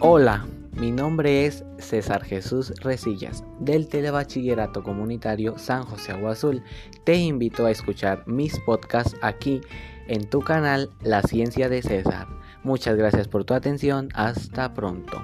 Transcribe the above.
Hola, mi nombre es César Jesús Resillas del Telebachillerato Comunitario San José Agua Azul. Te invito a escuchar mis podcasts aquí en tu canal La Ciencia de César. Muchas gracias por tu atención. Hasta pronto.